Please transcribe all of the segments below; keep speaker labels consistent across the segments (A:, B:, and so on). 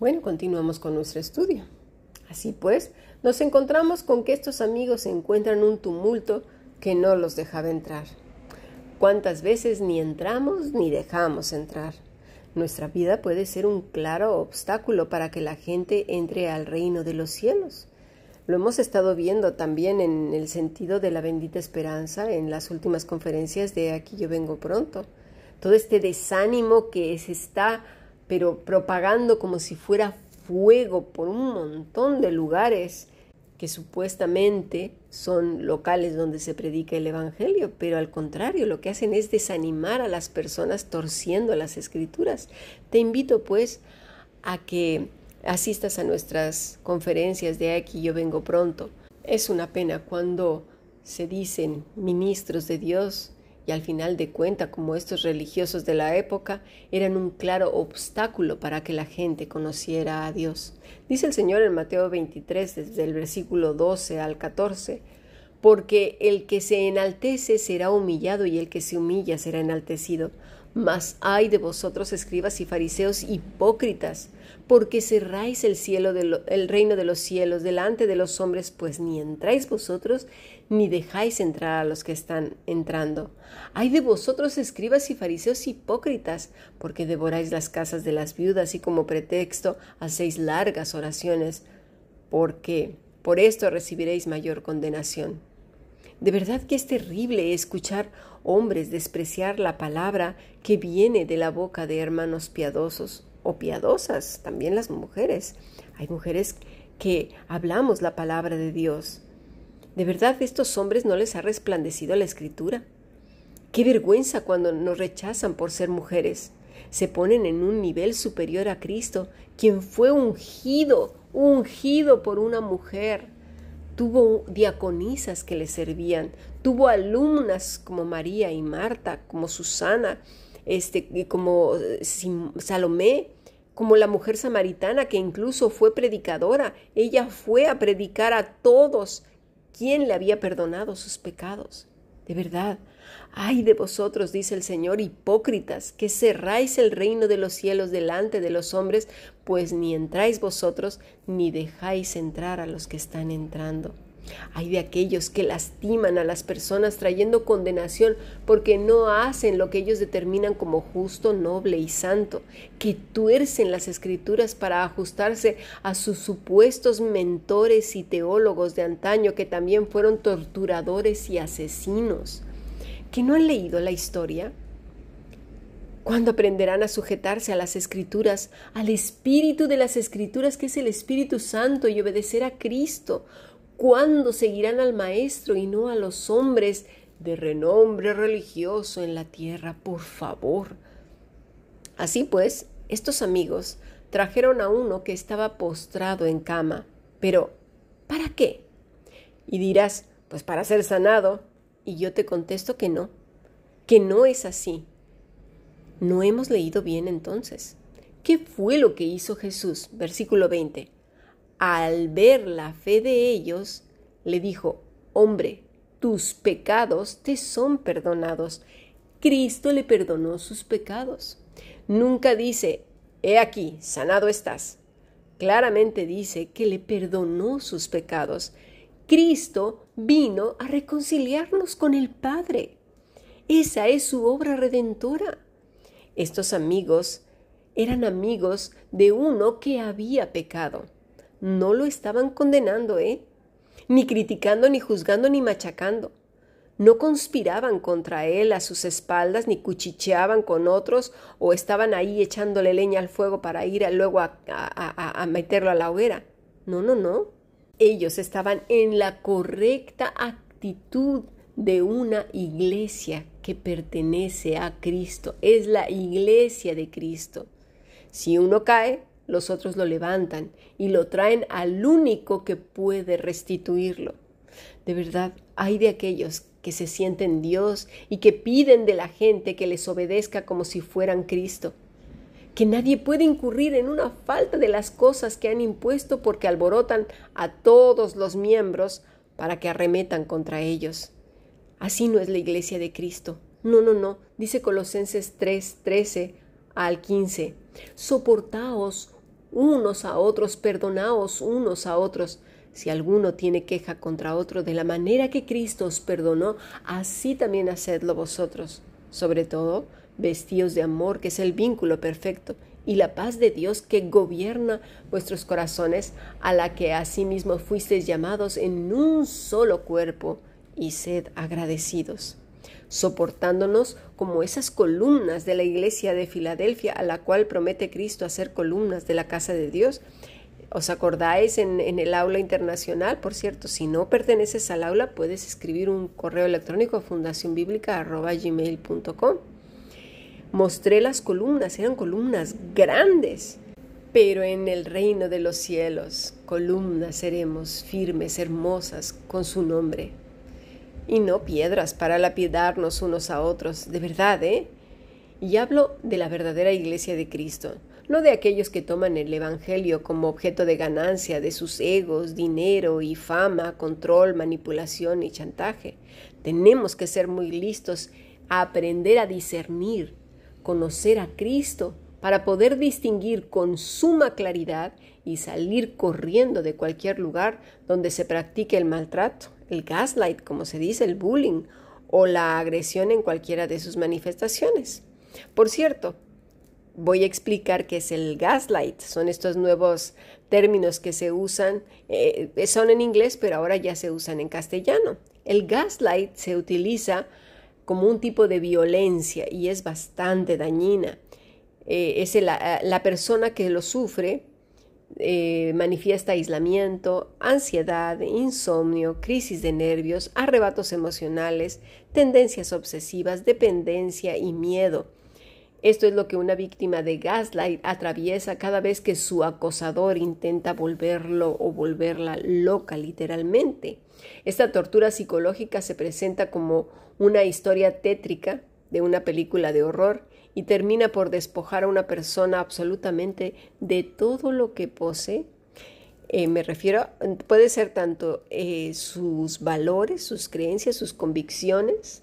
A: Bueno, continuamos con nuestro estudio. Así pues, nos encontramos con que estos amigos encuentran un tumulto que no los dejaba entrar. ¿Cuántas veces ni entramos ni dejamos entrar? Nuestra vida puede ser un claro obstáculo para que la gente entre al reino de los cielos. Lo hemos estado viendo también en el sentido de la bendita esperanza en las últimas conferencias de Aquí yo vengo pronto. Todo este desánimo que se está pero propagando como si fuera fuego por un montón de lugares que supuestamente son locales donde se predica el Evangelio, pero al contrario, lo que hacen es desanimar a las personas torciendo las escrituras. Te invito pues a que asistas a nuestras conferencias de aquí, yo vengo pronto. Es una pena cuando se dicen ministros de Dios y al final de cuenta, como estos religiosos de la época, eran un claro obstáculo para que la gente conociera a Dios. Dice el Señor en Mateo 23, desde el versículo 12 al 14, porque el que se enaltece será humillado y el que se humilla será enaltecido. Mas ay de vosotros, escribas y fariseos hipócritas, porque cerráis el cielo el reino de los cielos delante de los hombres, pues ni entráis vosotros, ni dejáis entrar a los que están entrando. Ay de vosotros, escribas y fariseos hipócritas, porque devoráis las casas de las viudas y como pretexto hacéis largas oraciones, porque por esto recibiréis mayor condenación. De verdad que es terrible escuchar hombres despreciar la palabra que viene de la boca de hermanos piadosos o piadosas, también las mujeres. Hay mujeres que hablamos la palabra de Dios. ¿De verdad estos hombres no les ha resplandecido la escritura? Qué vergüenza cuando nos rechazan por ser mujeres. Se ponen en un nivel superior a Cristo, quien fue ungido, ungido por una mujer tuvo diaconisas que le servían, tuvo alumnas como María y Marta, como Susana, este, como eh, Salomé, como la mujer samaritana que incluso fue predicadora. Ella fue a predicar a todos quien le había perdonado sus pecados. De verdad, ay de vosotros, dice el Señor, hipócritas, que cerráis el reino de los cielos delante de los hombres, pues ni entráis vosotros, ni dejáis entrar a los que están entrando. Hay de aquellos que lastiman a las personas trayendo condenación porque no hacen lo que ellos determinan como justo, noble y santo, que tuercen las escrituras para ajustarse a sus supuestos mentores y teólogos de antaño que también fueron torturadores y asesinos, que no han leído la historia. ¿Cuándo aprenderán a sujetarse a las escrituras, al espíritu de las escrituras que es el Espíritu Santo y obedecer a Cristo? ¿Cuándo seguirán al Maestro y no a los hombres de renombre religioso en la tierra? Por favor. Así pues, estos amigos trajeron a uno que estaba postrado en cama. Pero, ¿para qué? Y dirás, pues para ser sanado. Y yo te contesto que no, que no es así. No hemos leído bien entonces. ¿Qué fue lo que hizo Jesús? Versículo 20 al ver la fe de ellos, le dijo, Hombre, tus pecados te son perdonados. Cristo le perdonó sus pecados. Nunca dice, He aquí, sanado estás. Claramente dice que le perdonó sus pecados. Cristo vino a reconciliarnos con el Padre. Esa es su obra redentora. Estos amigos eran amigos de uno que había pecado no lo estaban condenando, ¿eh? Ni criticando, ni juzgando, ni machacando. No conspiraban contra él a sus espaldas, ni cuchicheaban con otros, o estaban ahí echándole leña al fuego para ir luego a, a meterlo a la hoguera. No, no, no. Ellos estaban en la correcta actitud de una iglesia que pertenece a Cristo. Es la iglesia de Cristo. Si uno cae, los otros lo levantan y lo traen al único que puede restituirlo. De verdad, hay de aquellos que se sienten Dios y que piden de la gente que les obedezca como si fueran Cristo. Que nadie puede incurrir en una falta de las cosas que han impuesto porque alborotan a todos los miembros para que arremetan contra ellos. Así no es la iglesia de Cristo. No, no, no, dice Colosenses 3, 13 al 15. Soportaos unos a otros, perdonaos unos a otros. Si alguno tiene queja contra otro, de la manera que Cristo os perdonó, así también hacedlo vosotros. Sobre todo, vestíos de amor, que es el vínculo perfecto, y la paz de Dios que gobierna vuestros corazones, a la que asimismo fuisteis llamados en un solo cuerpo, y sed agradecidos soportándonos como esas columnas de la iglesia de Filadelfia, a la cual promete Cristo hacer columnas de la casa de Dios. ¿Os acordáis en, el aula internacional? Por cierto, si no perteneces al aula, puedes escribir un correo electrónico a fundacionbiblica.gmail.com. Mostré las columnas, eran columnas grandes, pero en el reino de los cielos, columnas seremos firmes, hermosas, con su nombre y no piedras para lapidarnos unos a otros, de verdad, ¿eh? Y hablo de la verdadera iglesia de Cristo, no de aquellos que toman el Evangelio como objeto de ganancia de sus egos, dinero y fama, control, manipulación y chantaje. Tenemos que ser muy listos a aprender a discernir, conocer a Cristo, para poder distinguir con suma claridad y salir corriendo de cualquier lugar donde se practique el maltrato, el gaslight, como se dice, el bullying o la agresión en cualquiera de sus manifestaciones. Por cierto, voy a explicar qué es el gaslight. Son estos nuevos términos que se usan, eh, son en inglés, pero ahora ya se usan en castellano. El gaslight se utiliza como un tipo de violencia y es bastante dañina. Eh, es la, la persona que lo sufre eh, manifiesta aislamiento, ansiedad, insomnio, crisis de nervios, arrebatos emocionales, tendencias obsesivas, dependencia y miedo. Esto es lo que una víctima de gaslight atraviesa cada vez que su acosador intenta volverlo o volverla loca literalmente. Esta tortura psicológica se presenta como una historia tétrica de una película de horror y termina por despojar a una persona absolutamente de todo lo que posee. Eh, me refiero, puede ser tanto eh, sus valores, sus creencias, sus convicciones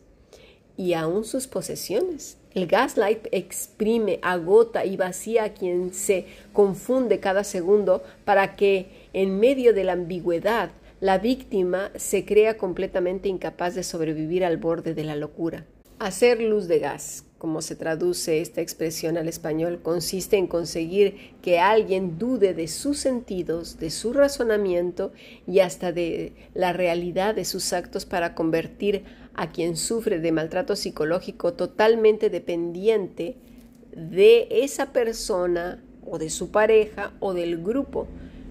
A: y aún sus posesiones. El gaslight exprime, agota y vacía a quien se confunde cada segundo para que en medio de la ambigüedad la víctima se crea completamente incapaz de sobrevivir al borde de la locura. Hacer luz de gas, como se traduce esta expresión al español, consiste en conseguir que alguien dude de sus sentidos, de su razonamiento y hasta de la realidad de sus actos para convertir a quien sufre de maltrato psicológico totalmente dependiente de esa persona o de su pareja o del grupo,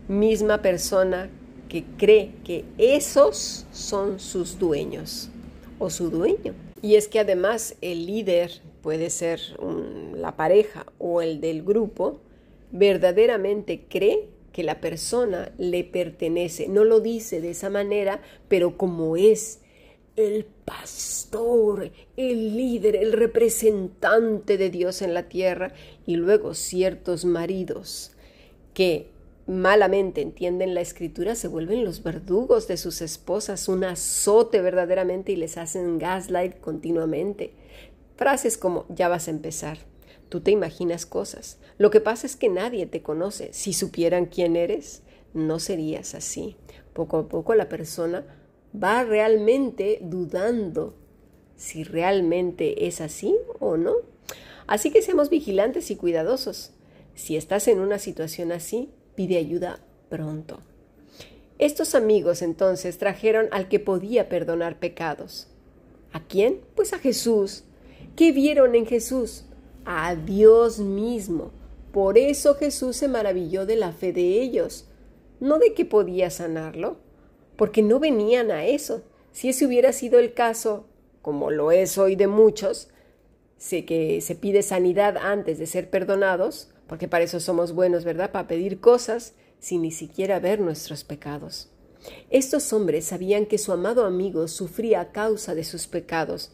A: misma persona que cree que esos son sus dueños o su dueño. Y es que además el líder puede ser la pareja o el del grupo, verdaderamente cree que la persona le pertenece. No lo dice de esa manera, pero como es el pastor, el líder, el representante de Dios en la tierra, y luego ciertos maridos que malamente entienden la escritura se vuelven los verdugos de sus esposas, un azote verdaderamente y les hacen gaslight continuamente. Frases como ya vas a empezar. Tú te imaginas cosas. Lo que pasa es que nadie te conoce. Si supieran quién eres, no serías así. Poco a poco la persona va realmente dudando si realmente es así o no. Así que seamos vigilantes y cuidadosos. Si estás en una situación así, pide ayuda pronto. Estos amigos entonces trajeron al que podía perdonar pecados. ¿A quién? Pues a Jesús. ¿Qué vieron en Jesús? A Dios mismo. Por eso Jesús se maravilló de la fe de ellos, no de que podía sanarlo, porque no venían a eso. Si ese hubiera sido el caso, como lo es hoy de muchos, sé que se pide sanidad antes de ser perdonados, porque para eso somos buenos, ¿verdad? Para pedir cosas sin ni siquiera ver nuestros pecados. Estos hombres sabían que su amado amigo sufría a causa de sus pecados.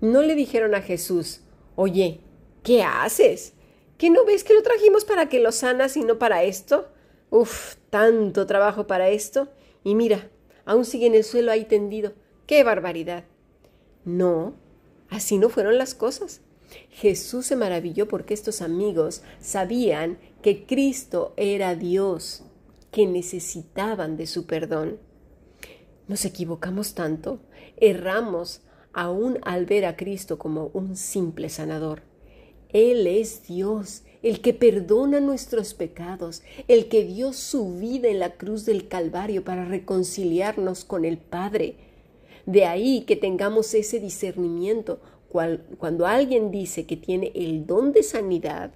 A: No le dijeron a Jesús, oye, ¿qué haces? ¿Que no ves que lo trajimos para que lo sanas y no para esto? Uf, tanto trabajo para esto. Y mira, aún sigue en el suelo ahí tendido. ¡Qué barbaridad! No, así no fueron las cosas. Jesús se maravilló porque estos amigos sabían que Cristo era Dios, que necesitaban de su perdón. Nos equivocamos tanto, erramos aún al ver a Cristo como un simple sanador. Él es Dios, el que perdona nuestros pecados, el que dio su vida en la cruz del Calvario para reconciliarnos con el Padre. De ahí que tengamos ese discernimiento cuando alguien dice que tiene el don de sanidad,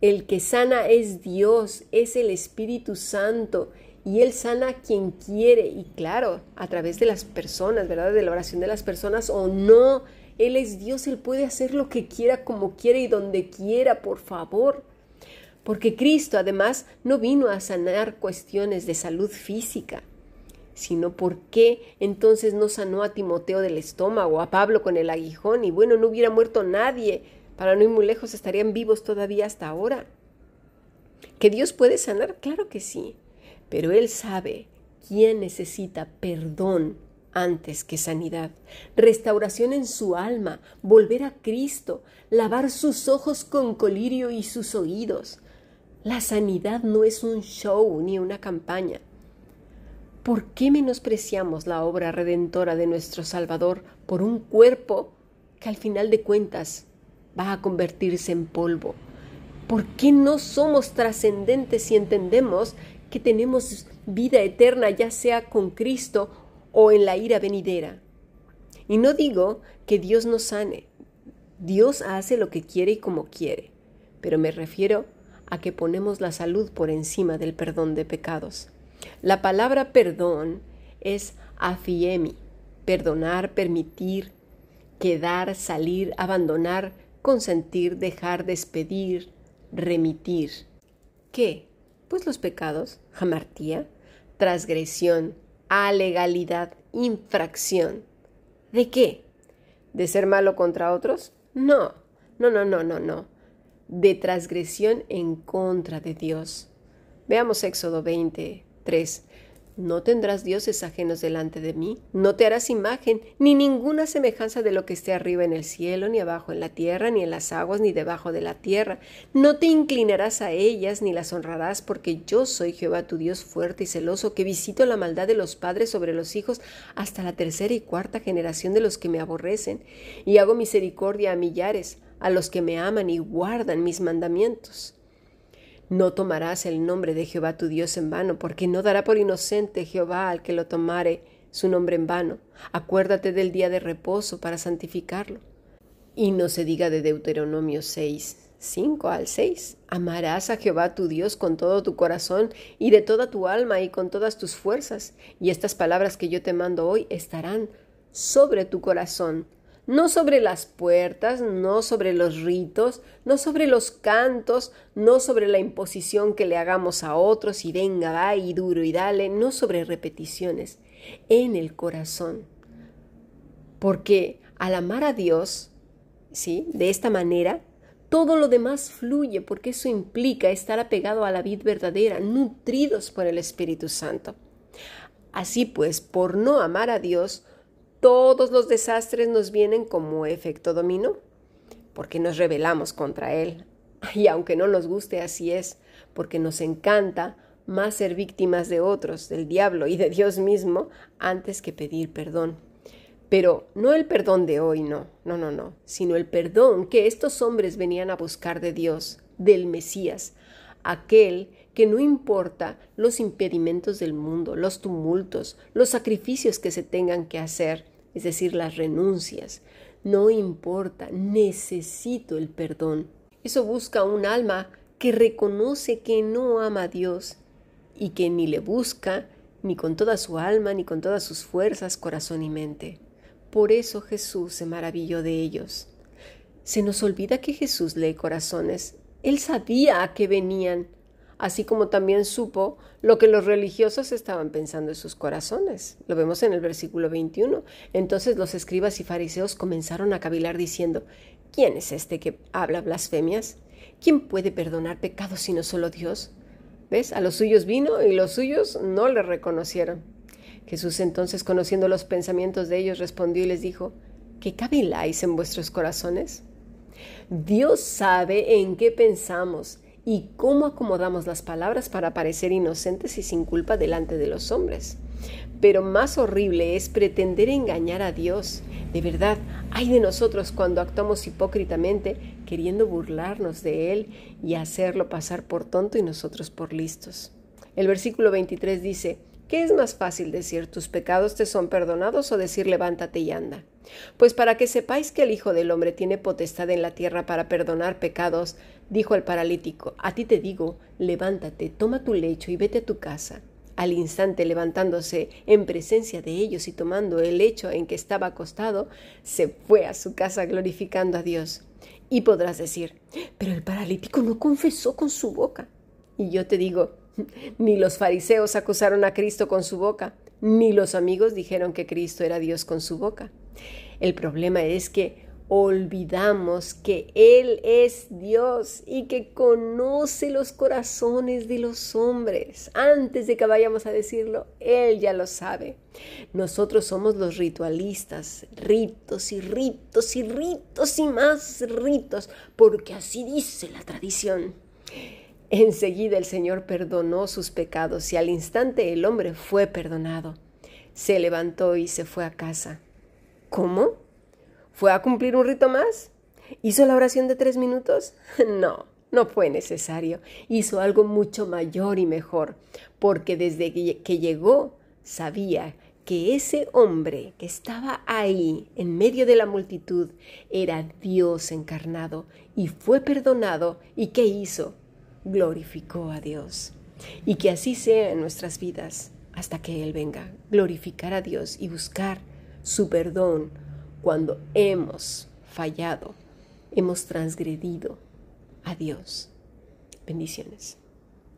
A: el que sana es Dios, es el Espíritu Santo, y Él sana a quien quiere, y claro, a través de las personas, ¿verdad? De la oración de las personas o no. Él es Dios, Él puede hacer lo que quiera, como quiera y donde quiera, por favor. Porque Cristo además no vino a sanar cuestiones de salud física, sino por qué entonces no sanó a Timoteo del estómago, a Pablo con el aguijón, y bueno, no hubiera muerto nadie, para no ir muy lejos estarían vivos todavía hasta ahora. ¿Que Dios puede sanar? Claro que sí, pero Él sabe quién necesita perdón antes que sanidad, restauración en su alma, volver a Cristo, lavar sus ojos con colirio y sus oídos. La sanidad no es un show ni una campaña. ¿Por qué menospreciamos la obra redentora de nuestro Salvador por un cuerpo que al final de cuentas va a convertirse en polvo? ¿Por qué no somos trascendentes si entendemos que tenemos vida eterna ya sea con Cristo o en la ira venidera? Y no digo que Dios nos sane. Dios hace lo que quiere y como quiere, pero me refiero a que ponemos la salud por encima del perdón de pecados. La palabra perdón es afiemi, perdonar, permitir, quedar, salir, abandonar, consentir, dejar, despedir, remitir. ¿Qué? Pues los pecados, jamartía, transgresión, alegalidad, infracción. ¿De qué? ¿De ser malo contra otros? No, no, no, no, no, no. De transgresión en contra de Dios. Veamos Éxodo 20, 3. No tendrás dioses ajenos delante de mí, no te harás imagen, ni ninguna semejanza de lo que esté arriba en el cielo, ni abajo en la tierra, ni en las aguas, ni debajo de la tierra. No te inclinarás a ellas, ni las honrarás, porque yo soy Jehová tu Dios fuerte y celoso, que visito la maldad de los padres sobre los hijos hasta la tercera y cuarta generación de los que me aborrecen, y hago misericordia a millares, a los que me aman y guardan mis mandamientos. No tomarás el nombre de Jehová tu Dios en vano, porque no dará por inocente Jehová al que lo tomare su nombre en vano. Acuérdate del día de reposo para santificarlo. Y no se diga de Deuteronomio 6, 5 al 6. Amarás a Jehová tu Dios con todo tu corazón y de toda tu alma y con todas tus fuerzas. Y estas palabras que yo te mando hoy estarán sobre tu corazón no sobre las puertas, no sobre los ritos, no sobre los cantos, no sobre la imposición que le hagamos a otros y venga, va y duro y dale, no sobre repeticiones, en el corazón. Porque al amar a Dios, ¿sí? De esta manera, todo lo demás fluye porque eso implica estar apegado a la vida verdadera, nutridos por el Espíritu Santo. Así pues, por no amar a Dios, todos los desastres nos vienen como efecto dominó, porque nos rebelamos contra Él. Y aunque no nos guste, así es, porque nos encanta más ser víctimas de otros, del diablo y de Dios mismo, antes que pedir perdón. Pero no el perdón de hoy, no, no, no, no, sino el perdón que estos hombres venían a buscar de Dios, del Mesías, aquel que no importa los impedimentos del mundo, los tumultos, los sacrificios que se tengan que hacer, es decir, las renuncias. No importa, necesito el perdón. Eso busca un alma que reconoce que no ama a Dios y que ni le busca ni con toda su alma, ni con todas sus fuerzas, corazón y mente. Por eso Jesús se maravilló de ellos. Se nos olvida que Jesús lee corazones. Él sabía a qué venían así como también supo lo que los religiosos estaban pensando en sus corazones. Lo vemos en el versículo 21. Entonces los escribas y fariseos comenzaron a cavilar diciendo, ¿quién es este que habla blasfemias? ¿Quién puede perdonar pecados sino solo Dios? ¿Ves? A los suyos vino y los suyos no le reconocieron. Jesús entonces, conociendo los pensamientos de ellos, respondió y les dijo, ¿qué caviláis en vuestros corazones? Dios sabe en qué pensamos y cómo acomodamos las palabras para parecer inocentes y sin culpa delante de los hombres. Pero más horrible es pretender engañar a Dios. De verdad, hay de nosotros cuando actuamos hipócritamente, queriendo burlarnos de Él y hacerlo pasar por tonto y nosotros por listos. El versículo 23 dice, ¿qué es más fácil decir tus pecados te son perdonados o decir levántate y anda? Pues para que sepáis que el Hijo del Hombre tiene potestad en la tierra para perdonar pecados, dijo el paralítico, a ti te digo, levántate, toma tu lecho y vete a tu casa. Al instante levantándose en presencia de ellos y tomando el lecho en que estaba acostado, se fue a su casa glorificando a Dios. Y podrás decir, pero el paralítico no confesó con su boca. Y yo te digo, ni los fariseos acusaron a Cristo con su boca, ni los amigos dijeron que Cristo era Dios con su boca. El problema es que olvidamos que Él es Dios y que conoce los corazones de los hombres. Antes de que vayamos a decirlo, Él ya lo sabe. Nosotros somos los ritualistas, ritos y ritos y ritos y más ritos, porque así dice la tradición. Enseguida el Señor perdonó sus pecados y al instante el hombre fue perdonado. Se levantó y se fue a casa. ¿Cómo? ¿Fue a cumplir un rito más? ¿Hizo la oración de tres minutos? No, no fue necesario. Hizo algo mucho mayor y mejor, porque desde que llegó sabía que ese hombre que estaba ahí en medio de la multitud era Dios encarnado y fue perdonado y ¿qué hizo? Glorificó a Dios. Y que así sea en nuestras vidas hasta que Él venga, glorificar a Dios y buscar su perdón cuando hemos fallado, hemos transgredido a Dios. Bendiciones.